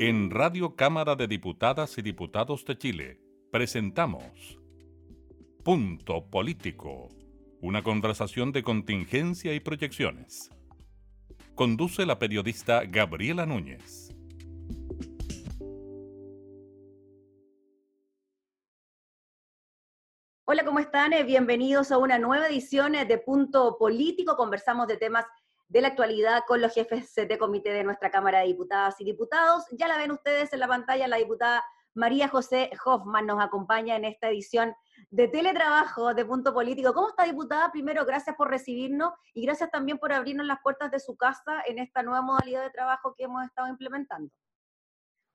En Radio Cámara de Diputadas y Diputados de Chile presentamos Punto Político, una conversación de contingencia y proyecciones. Conduce la periodista Gabriela Núñez. Hola, ¿cómo están? Eh, bienvenidos a una nueva edición eh, de Punto Político. Conversamos de temas de la actualidad con los jefes de comité de nuestra Cámara de Diputadas y Diputados. Ya la ven ustedes en la pantalla, la diputada María José Hoffman nos acompaña en esta edición de teletrabajo de Punto Político. ¿Cómo está, diputada? Primero, gracias por recibirnos y gracias también por abrirnos las puertas de su casa en esta nueva modalidad de trabajo que hemos estado implementando.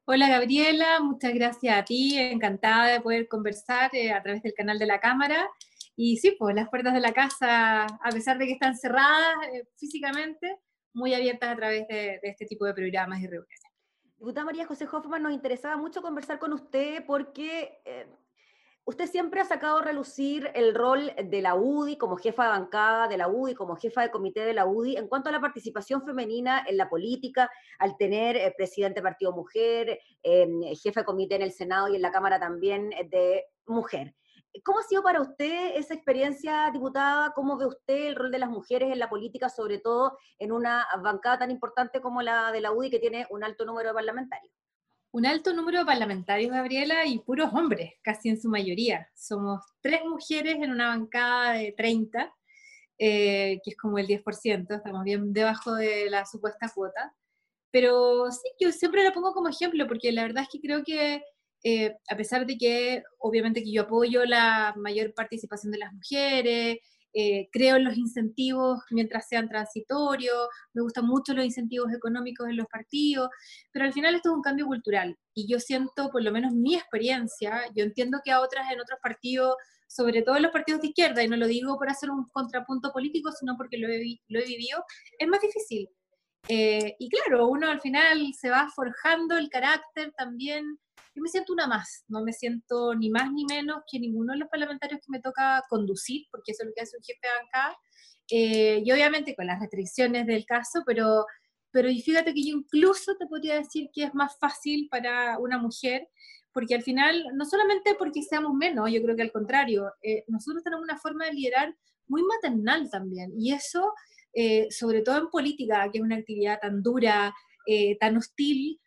Hola Gabriela, muchas gracias a ti, encantada de poder conversar eh, a través del canal de la Cámara y sí, pues las puertas de la casa, a pesar de que están cerradas eh, físicamente, muy abiertas a través de, este tipo de programas y reuniones. Diputada María José Hoffman, nos interesaba mucho conversar con usted porque eh, usted siempre ha sacado a relucir el rol de la UDI como jefa de bancada de la UDI, como jefa de comité de la UDI, en cuanto a la participación femenina en la política, al tener eh, presidente partido mujer, jefe de comité en el Senado y en la Cámara también de mujer. ¿Cómo ha sido para usted esa experiencia, diputada? ¿Cómo ve usted el rol de las mujeres en la política, sobre todo en una bancada tan importante como la de la UDI, que tiene un alto número de parlamentarios? Un alto número de parlamentarios, Gabriela, y puros hombres, casi en su mayoría. Somos tres mujeres en una bancada de 30, eh, que es como el 10%, estamos bien debajo de la supuesta cuota. Pero sí, yo siempre la pongo como ejemplo, porque la verdad es que creo que eh, a pesar de que obviamente que yo apoyo la mayor participación de las mujeres, eh, creo en los incentivos mientras sean transitorios, me gustan mucho los incentivos económicos en los partidos, pero al final esto es un cambio cultural y yo siento, por lo menos mi experiencia, yo entiendo que a otras en otros partidos, sobre todo en los partidos de izquierda, y no lo digo por hacer un contrapunto político, sino porque lo he, lo he vivido, es más difícil. Eh, y claro, uno al final se va forjando el carácter también. Yo me siento una más, no me siento ni más ni menos que ninguno de los parlamentarios que me toca conducir, porque eso es lo que hace un jefe de bancada, eh, y obviamente con las restricciones del caso, pero, pero fíjate que yo incluso te podría decir que es más fácil para una mujer, porque al final, no solamente porque seamos menos, yo creo que al contrario, eh, nosotros tenemos una forma de liderar muy maternal también, y eso, eh, sobre todo en política, que es una actividad tan dura, tan hostil,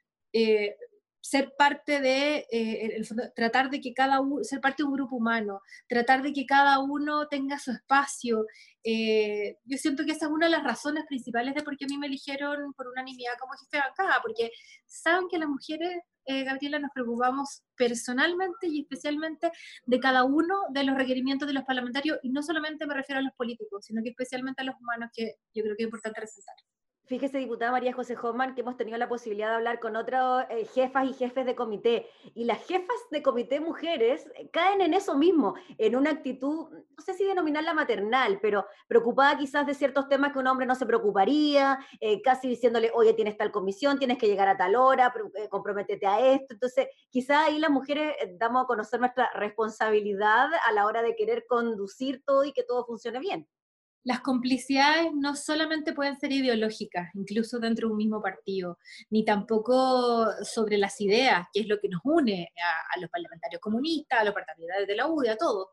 ser parte de, eh, tratar de que cada uno, ser parte de un grupo humano, tratar de que cada uno tenga su espacio. Eh, yo siento que esa es una de las razones principales de por qué a mí me eligieron por unanimidad como jefe de bancada, porque saben que las mujeres, eh, Gabriela, nos preocupamos personalmente y especialmente de cada uno de los requerimientos de los parlamentarios, y no solamente me refiero a los políticos, sino que especialmente a los humanos, que yo creo que es importante resaltar. Fíjese, diputada María José Hoffman, que hemos tenido la posibilidad de hablar con otras eh, jefas y jefes de comité. Y las jefas de comité mujeres eh, caen en eso mismo, en una actitud, no sé si denominarla maternal, pero preocupada quizás de ciertos temas que un hombre no se preocuparía, eh, casi diciéndole, oye, tienes tal comisión, tienes que llegar a tal hora, comprométete a esto. Entonces, quizás ahí las mujeres damos a conocer nuestra responsabilidad a la hora de querer conducir todo y que todo funcione bien las complicidades no solamente pueden ser ideológicas, incluso dentro de un mismo partido, ni tampoco sobre las ideas, que es lo que nos une a, los parlamentarios comunistas, a los parlamentarios de la UDI, a todos.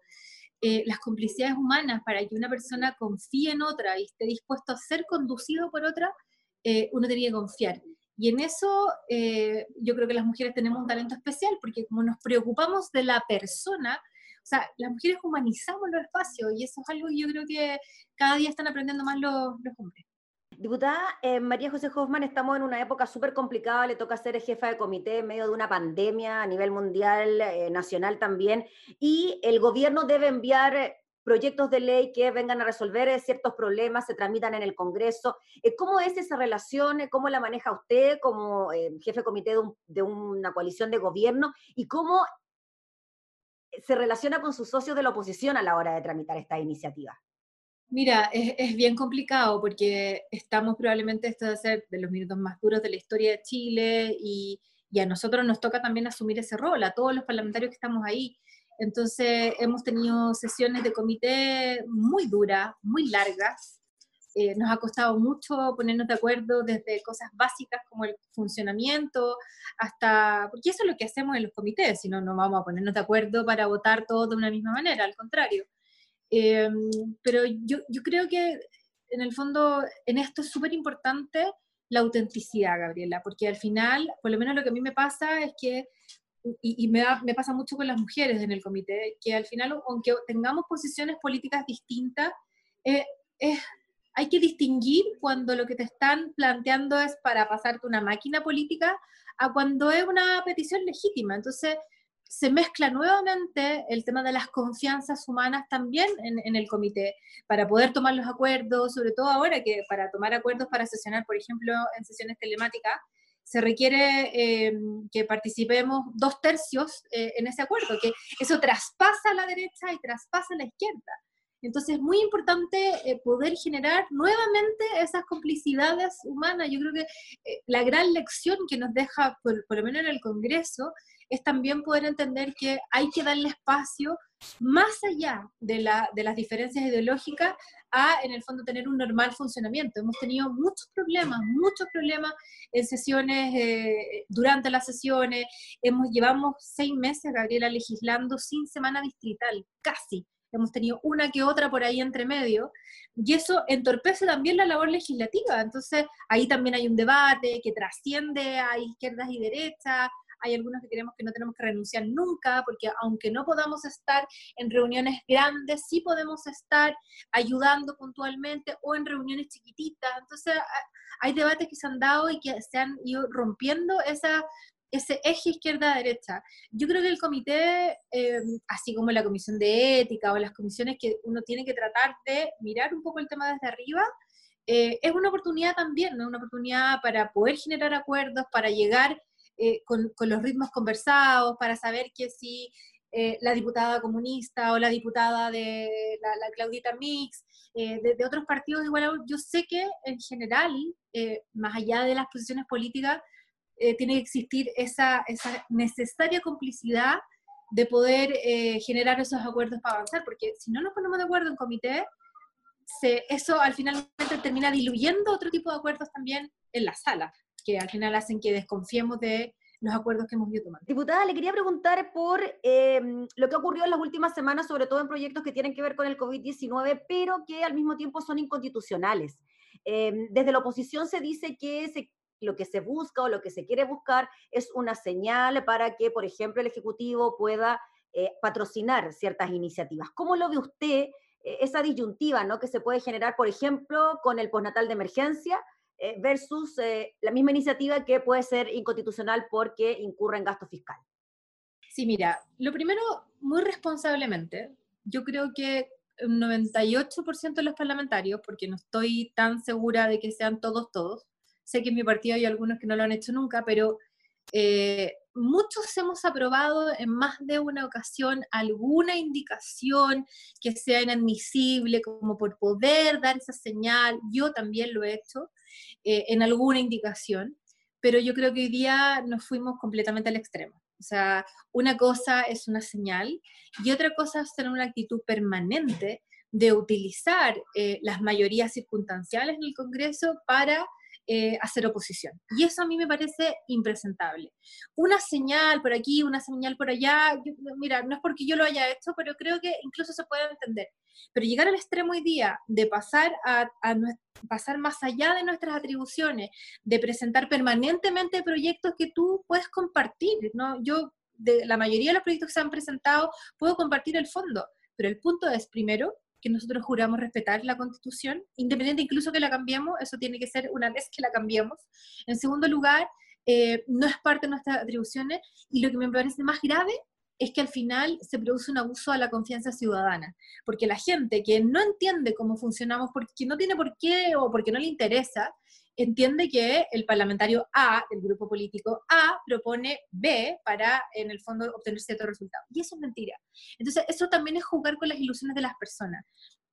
Eh, las complicidades humanas para que una persona confíe en otra y esté dispuesto a ser conducido por otra, eh, uno tiene que confiar. Y en eso eh, yo creo que las mujeres tenemos un talento especial, porque como nos preocupamos de la persona, sea, las mujeres humanizamos los espacios y eso es algo que yo creo que cada día están aprendiendo más los, hombres. Diputada eh, María José Hoffman, estamos en una época súper complicada, le toca ser jefa de comité en medio de una pandemia a nivel mundial, eh, nacional también, y el gobierno debe enviar proyectos de ley que vengan a resolver ciertos problemas, se tramitan en el Congreso. Eh, ¿Cómo es esa relación? ¿Cómo la maneja usted como jefe de comité de, de, una coalición de gobierno? ¿Y cómo se relaciona con sus socios de la oposición a la hora de tramitar esta iniciativa? Mira, es, bien complicado porque estamos probablemente, esto de ser de los minutos más duros de la historia de Chile y, a nosotros nos toca también asumir ese rol, a todos los parlamentarios que estamos ahí. Entonces hemos tenido sesiones de comité muy duras, muy largas, eh, nos ha costado mucho ponernos de acuerdo desde cosas básicas como el funcionamiento hasta, porque eso es lo que hacemos en los comités, si no, no vamos a ponernos de acuerdo para votar todos de una misma manera, al contrario. Em, pero yo, yo creo que en el fondo en esto es súper importante la autenticidad, Gabriela, porque al final, por lo menos lo que a mí me pasa es que y, me, me, pasa mucho con las mujeres en el comité, que al final, aunque tengamos posiciones políticas distintas, eh, hay que distinguir cuando lo que te están planteando es para pasarte una máquina política a cuando es una petición legítima. Entonces, se mezcla nuevamente el tema de las confianzas humanas también en, el comité, para poder tomar los acuerdos, sobre todo ahora que para tomar acuerdos para sesionar, por ejemplo, en sesiones telemáticas, se requiere eh, que participemos dos tercios eh, en ese acuerdo, que eso traspasa a la derecha y traspasa a la izquierda. Entonces es muy importante eh, poder generar nuevamente esas complicidades humanas. Yo creo que la gran lección que nos deja, por, por, lo menos en el Congreso, es también poder entender que hay que darle espacio más allá de, la, de las diferencias ideológicas a, en el fondo, tener un normal funcionamiento. Hemos tenido muchos problemas, muchos problemas en sesiones, eh, durante las sesiones. Hemos, llevamos seis meses, Gabriela, legislando sin semana distrital, casi. Hemos tenido una que otra por ahí entre medio, y eso entorpece también la labor legislativa. Entonces, ahí también hay un debate que trasciende a izquierdas y derechas, hay algunos que creemos que no tenemos que renunciar nunca, porque aunque no podamos estar en reuniones grandes, sí podemos estar ayudando puntualmente o en reuniones chiquititas. Entonces, hay debates que se han dado y que se han ido rompiendo esa, ese eje izquierda-derecha. Yo creo que el comité, eh, así como la comisión de ética o las comisiones que uno tiene que tratar de mirar un poco el tema desde arriba, eh, es una oportunidad también, ¿no? una oportunidad para poder generar acuerdos, para llegar eh, con, los ritmos conversados, para saber que si eh, la diputada comunista o la diputada de la, Claudita Mix, eh, de, otros partidos, igual yo sé que en general, más allá de las posiciones políticas, tiene que existir esa, esa necesaria complicidad de poder generar esos acuerdos para avanzar, porque si no nos ponemos de acuerdo en comité, se, eso al final termina diluyendo otro tipo de acuerdos también en la sala que al final hacen que desconfiemos de los acuerdos que hemos ido tomando. Diputada, le quería preguntar por em, lo que ocurrió en las últimas semanas, sobre todo en proyectos que tienen que ver con el COVID-19, pero que al mismo tiempo son inconstitucionales. Em, desde la oposición se dice que lo que se busca o lo que se quiere buscar es una señal para que, por ejemplo, el Ejecutivo pueda eh, patrocinar ciertas iniciativas. ¿Cómo lo ve usted eh, esa disyuntiva ¿no? que se puede generar, por ejemplo, con el postnatal de emergencia? Eh, versus la misma iniciativa que puede ser inconstitucional porque incurre en gasto fiscal. Sí, mira, lo primero, muy responsablemente, yo creo que un 98% de los parlamentarios, porque no estoy tan segura de que sean todos, todos, sé que en mi partido hay algunos que no lo han hecho nunca, pero eh, muchos hemos aprobado en más de una ocasión alguna indicación que sea inadmisible, como por poder dar esa señal, yo también lo he hecho, eh, en alguna indicación, pero yo creo que hoy día nos fuimos completamente al extremo. O sea, una cosa es una señal y otra cosa es tener una actitud permanente de utilizar eh, las mayorías circunstanciales en el Congreso para eh, hacer oposición. Y eso a mí me parece impresentable. Una señal por aquí, una señal por allá, mira, no es porque yo lo haya hecho, pero creo que incluso se puede entender. Pero llegar al extremo hoy día de pasar, a, pasar más allá de nuestras atribuciones, de presentar permanentemente proyectos que tú puedes compartir, ¿no? Yo, de la mayoría de los proyectos que se han presentado, puedo compartir el fondo, pero el punto es, primero, que nosotros juramos respetar la Constitución, independiente incluso que la cambiemos, eso tiene que ser una vez que la cambiemos. En segundo lugar, eh, no es parte de nuestras atribuciones y lo que me parece más grave es que al final se produce un abuso a la confianza ciudadana, porque la gente que no entiende cómo funcionamos, porque no tiene por qué o porque no le interesa, entiende que el parlamentario A, del grupo político A, propone B para, en el fondo, obtener cierto resultado. Y eso es mentira. Entonces, eso también es jugar con las ilusiones de las personas.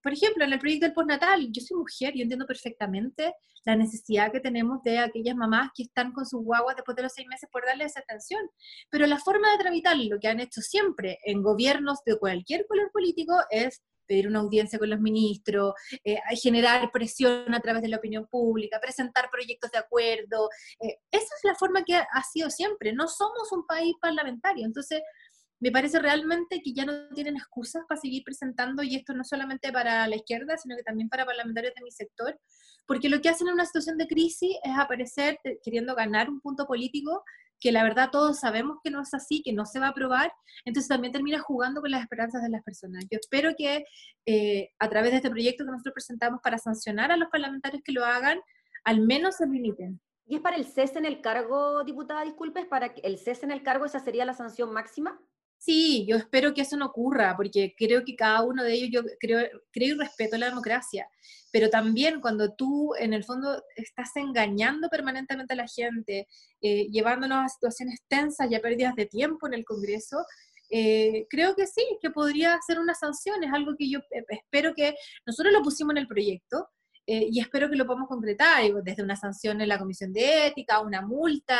Por ejemplo, en el proyecto del postnatal, yo soy mujer, yo entiendo perfectamente la necesidad que tenemos de aquellas mamás que están con sus guaguas después de los seis meses por darle esa atención. Pero la forma de tramitar lo que han hecho siempre en gobiernos de cualquier color político es pedir una audiencia con los ministros, eh, generar presión a través de la opinión pública, presentar proyectos de acuerdo. Eh, esa es la forma que ha sido siempre. No somos un país parlamentario. Entonces, me parece realmente que ya no tienen excusas para seguir presentando, y esto no solamente para la izquierda, sino que también para parlamentarios de mi sector, porque lo que hacen en una situación de crisis es aparecer eh, queriendo ganar un punto político que la verdad todos sabemos que no es así, que no se va a aprobar, entonces también termina jugando con las esperanzas de las personas. Yo espero que eh, a través de este proyecto que nosotros presentamos para sancionar a los parlamentarios que lo hagan, al menos se limiten. ¿Y es para el cese en el cargo, diputada, disculpe, es para el cese en el cargo, esa sería la sanción máxima? Sí, yo espero que eso no ocurra, porque creo que cada uno de ellos, yo creo, creo y respeto la democracia, pero también cuando tú en el fondo estás engañando permanentemente a la gente, eh, llevándonos a situaciones tensas y a pérdidas de tiempo en el Congreso, eh, creo que sí, que podría ser una sanción, es algo que yo eh, espero que nosotros lo pusimos en el proyecto, y espero que lo podamos concretar, desde una sanción en la Comisión de Ética, una multa,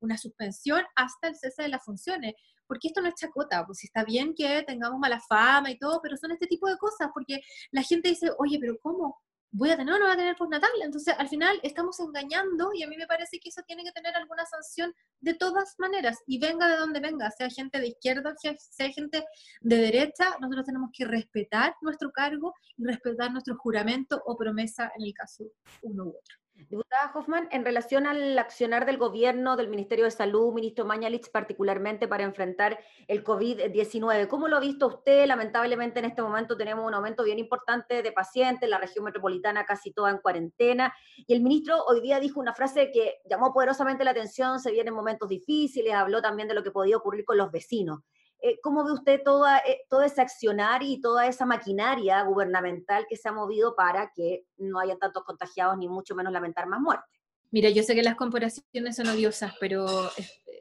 una suspensión, hasta el cese de las funciones porque esto no es chacota, pues está bien que tengamos mala fama y todo, pero son este tipo de cosas, porque la gente dice, oye, pero ¿cómo? ¿Voy a tener o no voy a tener postnatal? Entonces, al final estamos engañando y a mí me parece que eso tiene que tener alguna sanción de todas maneras, y venga de donde venga, sea gente de izquierda, sea gente de derecha, nosotros tenemos que respetar nuestro cargo y respetar nuestro juramento o promesa en el caso uno u otro. Diputada Hoffman, en relación al accionar del gobierno, del Ministerio de Salud, ministro Mañalich, particularmente para enfrentar el COVID-19, ¿cómo lo ha visto usted? Lamentablemente en este momento tenemos un aumento bien importante de pacientes, la región metropolitana casi toda en cuarentena, y el ministro hoy día dijo una frase que llamó poderosamente la atención, se vienen momentos difíciles, habló también de lo que podía ocurrir con los vecinos. Eh, ¿Cómo ve usted toda, eh, todo ese accionar y toda esa maquinaria gubernamental que se ha movido para que no haya tantos contagiados ni mucho menos lamentar más muertes? Mira, yo sé que las comparaciones son odiosas, pero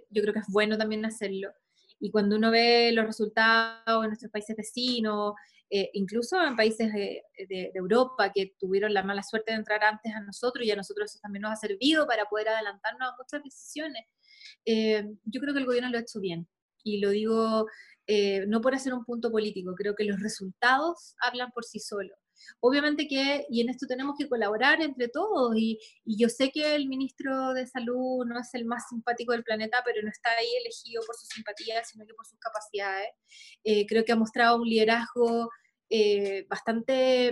yo creo que es bueno también hacerlo. Y cuando uno ve los resultados en nuestros países vecinos, eh, incluso en países de, Europa que tuvieron la mala suerte de entrar antes a nosotros y a nosotros eso también nos ha servido para poder adelantarnos a muchas decisiones, yo creo que el gobierno lo ha hecho bien y lo digo eh, no por hacer un punto político, creo que los resultados hablan por sí solos. Obviamente que, y en esto tenemos que colaborar entre todos, y, yo sé que el ministro de Salud no es el más simpático del planeta, pero no está ahí elegido por su simpatía, sino que por sus capacidades. Eh, creo que ha mostrado un liderazgo eh, bastante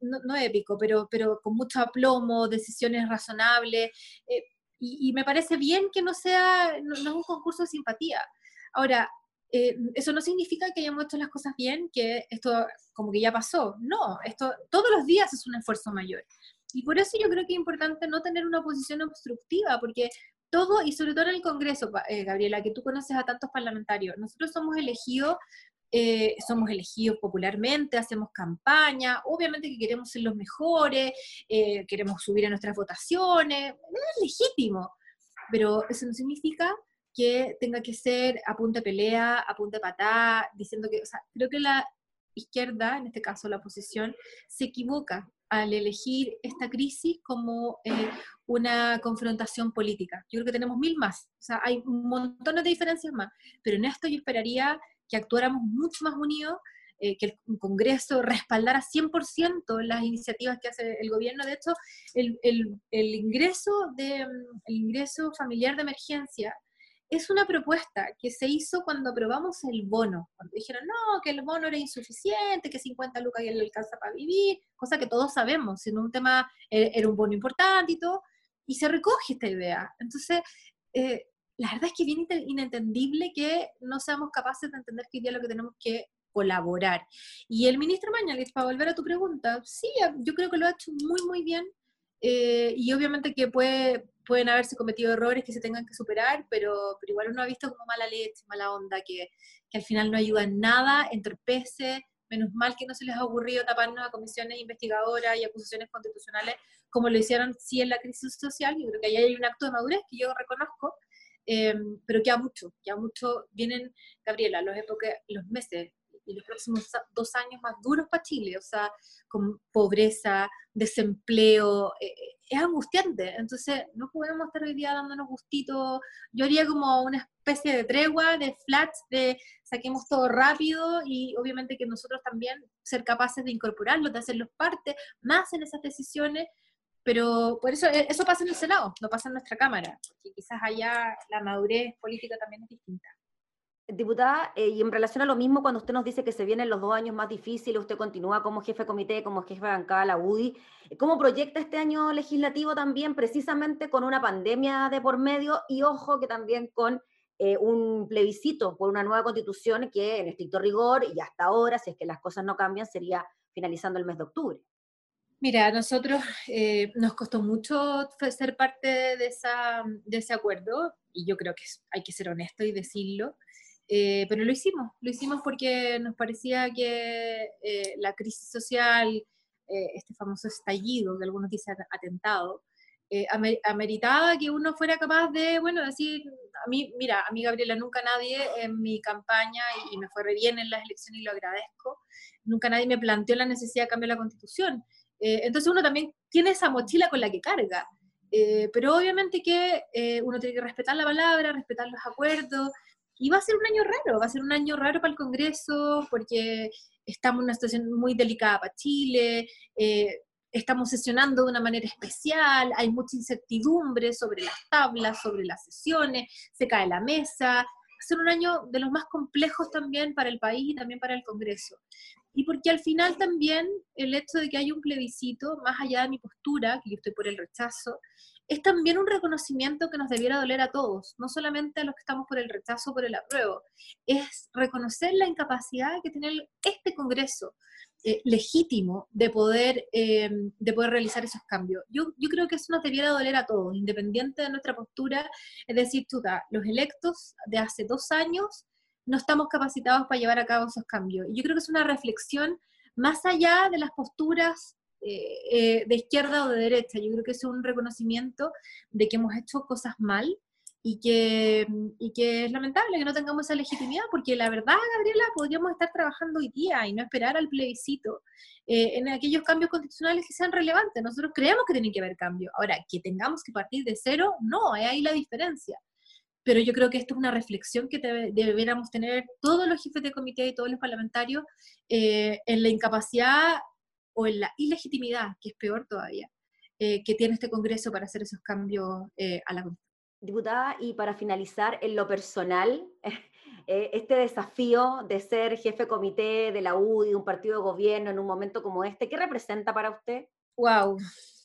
no, épico, pero, pero con mucho aplomo, decisiones razonables y, me parece bien que no sea, no, es un concurso de simpatía. Ahora, eh, eso no significa que hayamos hecho las cosas bien, que esto como que ya pasó. No, esto todos los días es un esfuerzo mayor. Y por eso yo creo que es importante no tener una posición obstructiva, porque todo, y sobre todo en el Congreso, eh, Gabriela, que tú conoces a tantos parlamentarios, nosotros somos elegidos eh, somos elegidos popularmente, hacemos campaña, obviamente que queremos ser los mejores, eh, queremos subir a nuestras votaciones, es legítimo, pero eso no significa que tenga que ser a punta de pelea, a punta de patada, diciendo que, o sea, creo que la izquierda, en este caso la oposición, se equivoca al elegir esta crisis como eh, una confrontación política. Yo creo que tenemos mil más, o sea, hay montones de diferencias más, pero en esto yo esperaría que actuáramos mucho más unidos, eh, que el Congreso respaldara 100% las iniciativas que hace el gobierno. De hecho, el, el, ingreso de, el ingreso familiar de emergencia es una propuesta que se hizo cuando aprobamos el bono, cuando dijeron, no, que el bono era insuficiente, que 50 lucas ya le alcanza para vivir, cosa que todos sabemos, sino un tema, eh, era un bono importante y todo, y se recoge esta idea. Entonces, eh, la verdad es que es bien inentendible que no seamos capaces de entender que hoy día lo que tenemos que colaborar. Y el ministro Mañalich, para volver a tu pregunta, sí, yo creo que lo ha hecho muy, muy bien. Eh, y obviamente que puede, pueden haberse cometido errores que se tengan que superar, pero, pero igual uno ha visto como mala leche, mala onda, que, que al final no ayuda en nada, entorpece, menos mal que no se les ha ocurrido taparnos a comisiones investigadoras y acusaciones constitucionales como lo hicieron sí en la crisis social, yo creo que ahí hay un acto de madurez que yo reconozco, eh, pero queda mucho, queda mucho, vienen, Gabriela, los, épocas, los meses, y los próximos dos años más duros para Chile, o sea, con pobreza, desempleo, eh, eh, es angustiante. Entonces, no podemos estar hoy día dándonos gustito. Yo haría como una especie de tregua, de flats, de saquemos todo rápido y obviamente que nosotros también ser capaces de incorporarlos, de hacerlos parte más en esas decisiones. Pero por eso eh, eso pasa en el Senado, no pasa en nuestra Cámara, porque quizás allá la madurez política también es distinta. Diputada, eh, y en relación a lo mismo, cuando usted nos dice que se vienen los dos años más difíciles, usted continúa como jefe de comité, como jefe de bancada la UDI, ¿cómo proyecta este año legislativo también precisamente con una pandemia de por medio y ojo que también con eh, un plebiscito por una nueva constitución que en estricto rigor y hasta ahora, si es que las cosas no cambian, sería finalizando el mes de octubre? Mira, a nosotros eh, nos costó mucho ser parte de, esa, de ese acuerdo y yo creo que hay que ser honesto y decirlo. Eh, pero lo hicimos, lo hicimos porque nos parecía que eh, la crisis social, eh, este famoso estallido que algunos dicen atentado, ameritaba que uno fuera capaz de, bueno, decir, a mí, mira, a mí Gabriela, nunca nadie en mi campaña, y, me fue re bien en las elecciones y lo agradezco, nunca nadie me planteó la necesidad de cambiar la constitución. Entonces uno también tiene esa mochila con la que carga. pero obviamente que uno tiene que respetar la palabra, respetar los acuerdos, y va a ser un año raro, va a ser un año raro para el Congreso porque estamos en una situación muy delicada para Chile, eh, estamos sesionando de una manera especial, hay mucha incertidumbre sobre las tablas, sobre las sesiones, se cae la mesa. Va a ser un año de los más complejos también para el país y también para el Congreso. Y porque al final también el hecho de que haya un plebiscito, más allá de mi postura, que yo estoy por el rechazo, es también un reconocimiento que nos debiera doler a todos, no solamente a los que estamos por el rechazo o por el apruebo, es reconocer la incapacidad que tiene este Congreso eh, legítimo de poder, em, de poder realizar esos cambios. Yo, yo creo que eso nos debiera doler a todos, independiente de nuestra postura, es decir, tú, los electos de hace dos años no estamos capacitados para llevar a cabo esos cambios. Y yo creo que es una reflexión más allá de las posturas eh, eh, de izquierda o de derecha. Yo creo que es un reconocimiento de que hemos hecho cosas mal y que, y que es lamentable que no tengamos esa legitimidad, porque la verdad, Gabriela, podríamos estar trabajando hoy día y no esperar al plebiscito eh, en aquellos cambios constitucionales que sean relevantes. Nosotros creemos que tienen que haber cambios. Ahora, que tengamos que partir de cero, no, es ahí la diferencia. Pero yo creo que esto es una reflexión que deberíamos tener todos los jefes de comité y todos los parlamentarios en la incapacidad o en la ilegitimidad, que es peor todavía, eh, que tiene este Congreso para hacer esos cambios eh, a la Constitución. Diputada, y para finalizar, en lo personal, eh, este desafío de ser jefe comité de la UDI, un partido de gobierno en un momento como este, ¿qué representa para usted? Wow,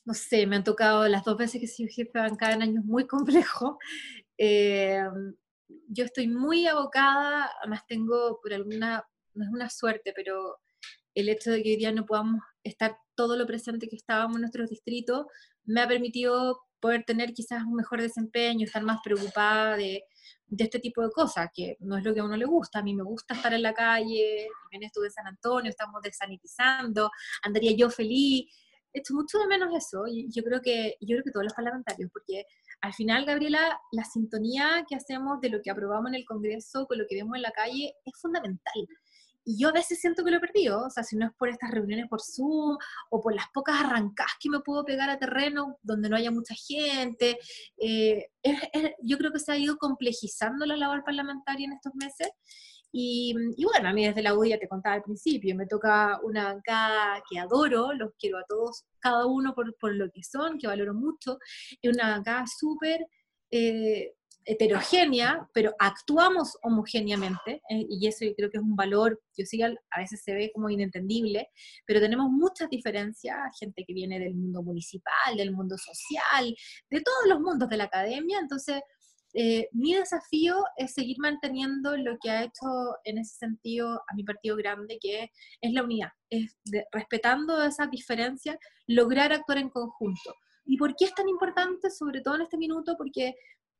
no sé, me han tocado las dos veces que he sido jefe de bancada en años muy complejos. Yo estoy muy abocada, además tengo por alguna, no es una suerte, pero el hecho de que hoy día no podamos estar todo lo presente que estábamos en nuestros distritos me ha permitido poder tener quizás un mejor desempeño, estar más preocupada de, de, este tipo de cosas, que no es lo que a uno le gusta. A mí me gusta estar en la calle, también estuve en San Antonio, estamos desanitizando, andaría yo feliz. Esto mucho de menos eso, yo creo que yo creo que todos los parlamentarios, porque al final, Gabriela, la sintonía que hacemos de lo que aprobamos en el Congreso con lo que vemos en la calle es fundamental. Y yo a veces siento que lo he perdido, o sea, si no es por estas reuniones por Zoom o por las pocas arrancadas que me puedo pegar a terreno donde no haya mucha gente. Eh, yo creo que se ha ido complejizando la labor parlamentaria en estos meses. Y, bueno, a mí desde la UDI ya te contaba al principio, me toca una bancada que adoro, los quiero a todos, cada uno por, por lo que son, que valoro mucho, y una bancada súper eh, heterogénea, pero actuamos homogéneamente, eh, y eso yo creo que es un valor que sí a veces se ve como inentendible, pero tenemos muchas diferencias, gente que viene del mundo municipal, del mundo social, de todos los mundos de la academia, entonces eh, mi desafío es seguir manteniendo lo que ha hecho en ese sentido a mi partido grande, que es, la unidad, es respetando esas diferencias, lograr actuar en conjunto. ¿Y por qué es tan importante, sobre todo en este minuto? Porque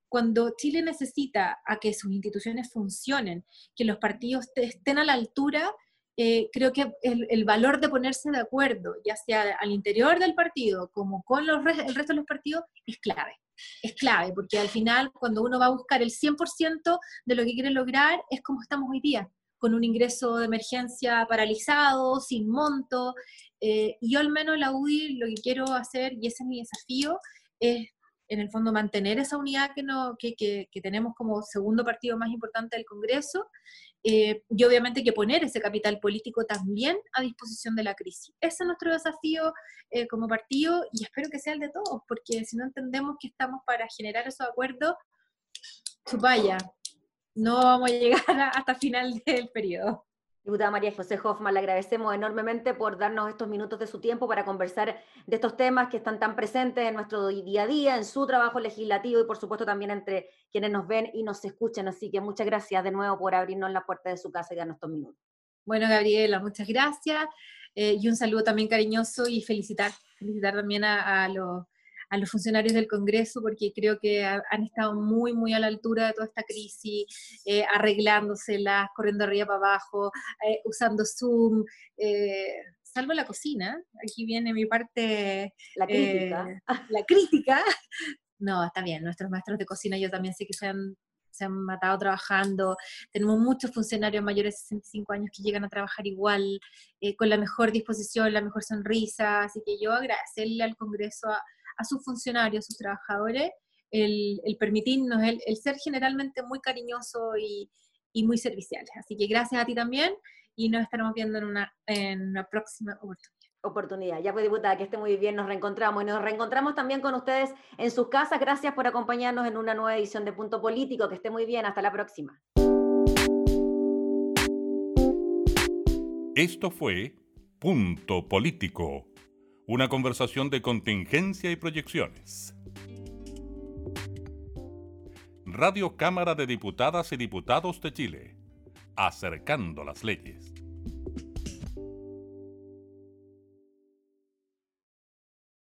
cuando Chile necesita a que sus instituciones funcionen, que los partidos estén a la altura, eh, creo que el, valor de ponerse de acuerdo, ya sea al interior del partido como con los el resto de los partidos, es clave. Es clave, porque al final cuando uno va a buscar el 100% de lo que quiere lograr, es como estamos hoy día. con un ingreso de emergencia paralizado, sin monto. Eh, y yo al menos la UDI lo que quiero hacer, y ese es mi desafío, es en el fondo mantener esa unidad que, no, que, que, tenemos como segundo partido más importante del Congreso eh, y obviamente que poner ese capital político también a disposición de la crisis. Ese es nuestro desafío eh, como partido y espero que sea el de todos, porque si no entendemos que estamos para generar esos acuerdos, chupaya, no vamos a llegar hasta final del periodo. Diputada María José Hoffman, le agradecemos enormemente por darnos estos minutos de su tiempo para conversar de estos temas que están tan presentes en nuestro día a día, en su trabajo legislativo y por supuesto también entre quienes nos ven y nos escuchan. Así que muchas gracias de nuevo por abrirnos la puerta de su casa y darnos estos minutos. Bueno, Gabriela, muchas gracias. Eh, y un saludo también cariñoso y felicitar, felicitar también a los a los funcionarios del Congreso porque creo que han estado muy, muy a la altura de toda esta crisis, eh, arreglándoselas, corriendo arriba para abajo, eh, usando Zoom, eh, salvo la cocina, aquí viene mi parte... La crítica. la crítica. No, está bien, nuestros maestros de cocina yo también sé que se han se han matado trabajando, tenemos muchos funcionarios mayores de 65 años que llegan a trabajar igual, con la mejor disposición, la mejor sonrisa, así que yo agradecerle al Congreso a, a sus funcionarios, a sus trabajadores, el, permitirnos, el, ser generalmente muy cariñoso y, muy serviciales. Así que gracias a ti también y nos estaremos viendo en una, en una próxima oportunidad oportunidad. Ya pues, diputada, que esté muy bien, nos reencontramos y nos reencontramos también con ustedes en sus casas. Gracias por acompañarnos en una nueva edición de Punto Político. Que esté muy bien, hasta la próxima. Esto fue Punto Político una conversación de contingencia y proyecciones. Radio Cámara de Diputadas y Diputados de Chile, acercando las leyes.